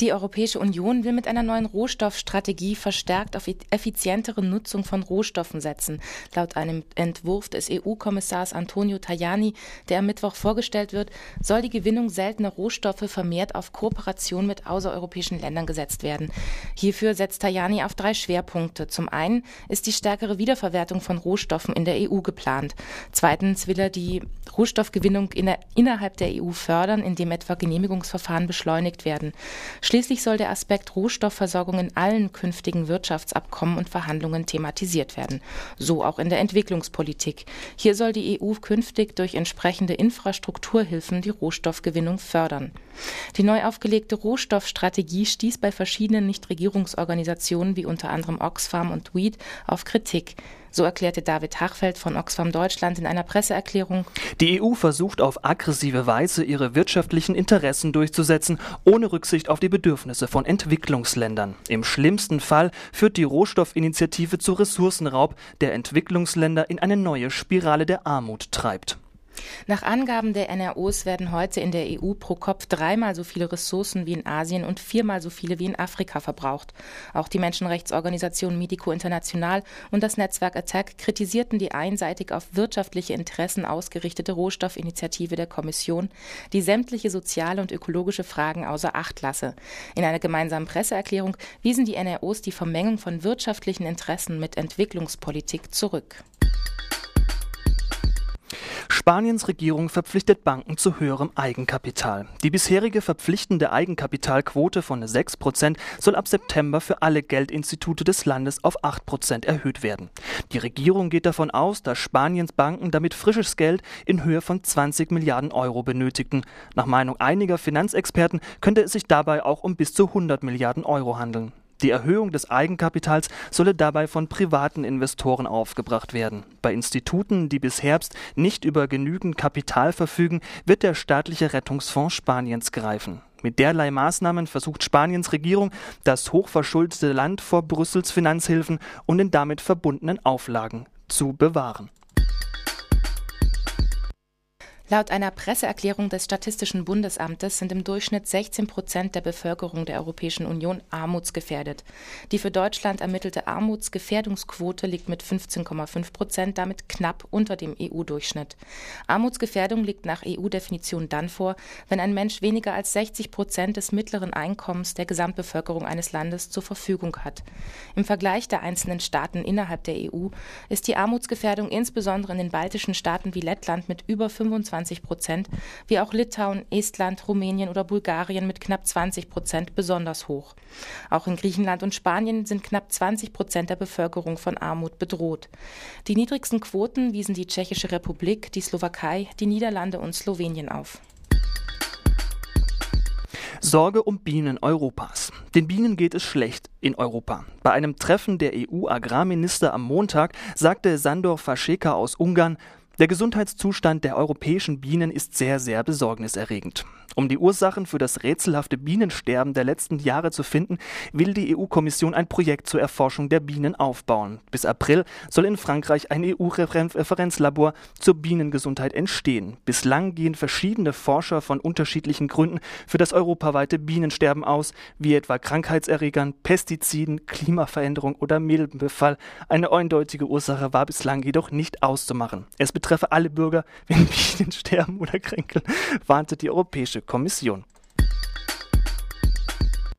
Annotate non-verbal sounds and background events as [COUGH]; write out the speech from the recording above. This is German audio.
Die Europäische Union will mit einer neuen Rohstoffstrategie verstärkt auf effizientere Nutzung von Rohstoffen setzen. Laut einem Entwurf des EU-Kommissars Antonio Tajani, der am Mittwoch vorgestellt wird, soll die Gewinnung seltener Rohstoffe vermehrt auf Kooperation mit außereuropäischen Ländern gesetzt werden. Hierfür setzt Tajani auf drei Schwerpunkte. Zum einen ist die stärkere Wiederverwertung von Rohstoffen in der EU geplant. Zweitens will er die Rohstoffgewinnung in der, innerhalb der EU fördern, indem etwa Genehmigungsverfahren beschleunigt werden. Schließlich soll der Aspekt Rohstoffversorgung in allen künftigen Wirtschaftsabkommen und Verhandlungen thematisiert werden, so auch in der Entwicklungspolitik. Hier soll die EU künftig durch entsprechende Infrastrukturhilfen die Rohstoffgewinnung fördern. Die neu aufgelegte Rohstoffstrategie stieß bei verschiedenen Nichtregierungsorganisationen wie unter anderem Oxfam und WEED auf Kritik. So erklärte David Hachfeld von Oxfam Deutschland in einer Presseerklärung. Die EU versucht auf aggressive Weise ihre wirtschaftlichen Interessen durchzusetzen, ohne Rücksicht auf die Bedürfnisse von Entwicklungsländern. Im schlimmsten Fall führt die Rohstoffinitiative zu Ressourcenraub, der Entwicklungsländer in eine neue Spirale der Armut treibt. Nach Angaben der NROs werden heute in der EU pro Kopf dreimal so viele Ressourcen wie in Asien und viermal so viele wie in Afrika verbraucht. Auch die Menschenrechtsorganisation Medico International und das Netzwerk Attack kritisierten die einseitig auf wirtschaftliche Interessen ausgerichtete Rohstoffinitiative der Kommission, die sämtliche soziale und ökologische Fragen außer Acht lasse. In einer gemeinsamen Presseerklärung wiesen die NROs die Vermengung von wirtschaftlichen Interessen mit Entwicklungspolitik zurück. Spaniens Regierung verpflichtet Banken zu höherem Eigenkapital. Die bisherige verpflichtende Eigenkapitalquote von 6 Prozent soll ab September für alle Geldinstitute des Landes auf 8 Prozent erhöht werden. Die Regierung geht davon aus, dass Spaniens Banken damit frisches Geld in Höhe von 20 Milliarden Euro benötigten. Nach Meinung einiger Finanzexperten könnte es sich dabei auch um bis zu 100 Milliarden Euro handeln. Die Erhöhung des Eigenkapitals solle dabei von privaten Investoren aufgebracht werden. Bei Instituten, die bis Herbst nicht über genügend Kapital verfügen, wird der staatliche Rettungsfonds Spaniens greifen. Mit derlei Maßnahmen versucht Spaniens Regierung, das hochverschuldete Land vor Brüssels Finanzhilfen und den damit verbundenen Auflagen zu bewahren. Laut einer Presseerklärung des Statistischen Bundesamtes sind im Durchschnitt 16 Prozent der Bevölkerung der Europäischen Union armutsgefährdet. Die für Deutschland ermittelte Armutsgefährdungsquote liegt mit 15,5 Prozent damit knapp unter dem EU-Durchschnitt. Armutsgefährdung liegt nach EU-Definition dann vor, wenn ein Mensch weniger als 60 Prozent des mittleren Einkommens der Gesamtbevölkerung eines Landes zur Verfügung hat. Im Vergleich der einzelnen Staaten innerhalb der EU ist die Armutsgefährdung insbesondere in den baltischen Staaten wie Lettland mit über 25 25 Prozent, wie auch Litauen, Estland, Rumänien oder Bulgarien mit knapp 20 Prozent besonders hoch. Auch in Griechenland und Spanien sind knapp 20 Prozent der Bevölkerung von Armut bedroht. Die niedrigsten Quoten wiesen die Tschechische Republik, die Slowakei, die Niederlande und Slowenien auf. Sorge um Bienen Europas. Den Bienen geht es schlecht in Europa. Bei einem Treffen der EU-Agrarminister am Montag sagte Sandor Fascheka aus Ungarn, der Gesundheitszustand der europäischen Bienen ist sehr, sehr besorgniserregend. Um die Ursachen für das rätselhafte Bienensterben der letzten Jahre zu finden, will die EU-Kommission ein Projekt zur Erforschung der Bienen aufbauen. Bis April soll in Frankreich ein EU-Referenzlabor zur Bienengesundheit entstehen. Bislang gehen verschiedene Forscher von unterschiedlichen Gründen für das europaweite Bienensterben aus, wie etwa Krankheitserregern, Pestiziden, Klimaveränderung oder Milbenbefall. Eine eindeutige Ursache war bislang jedoch nicht auszumachen. Es betreffe alle Bürger, wenn Bienen [LAUGHS] sterben oder kränkeln, warnte die Europäische Kommission.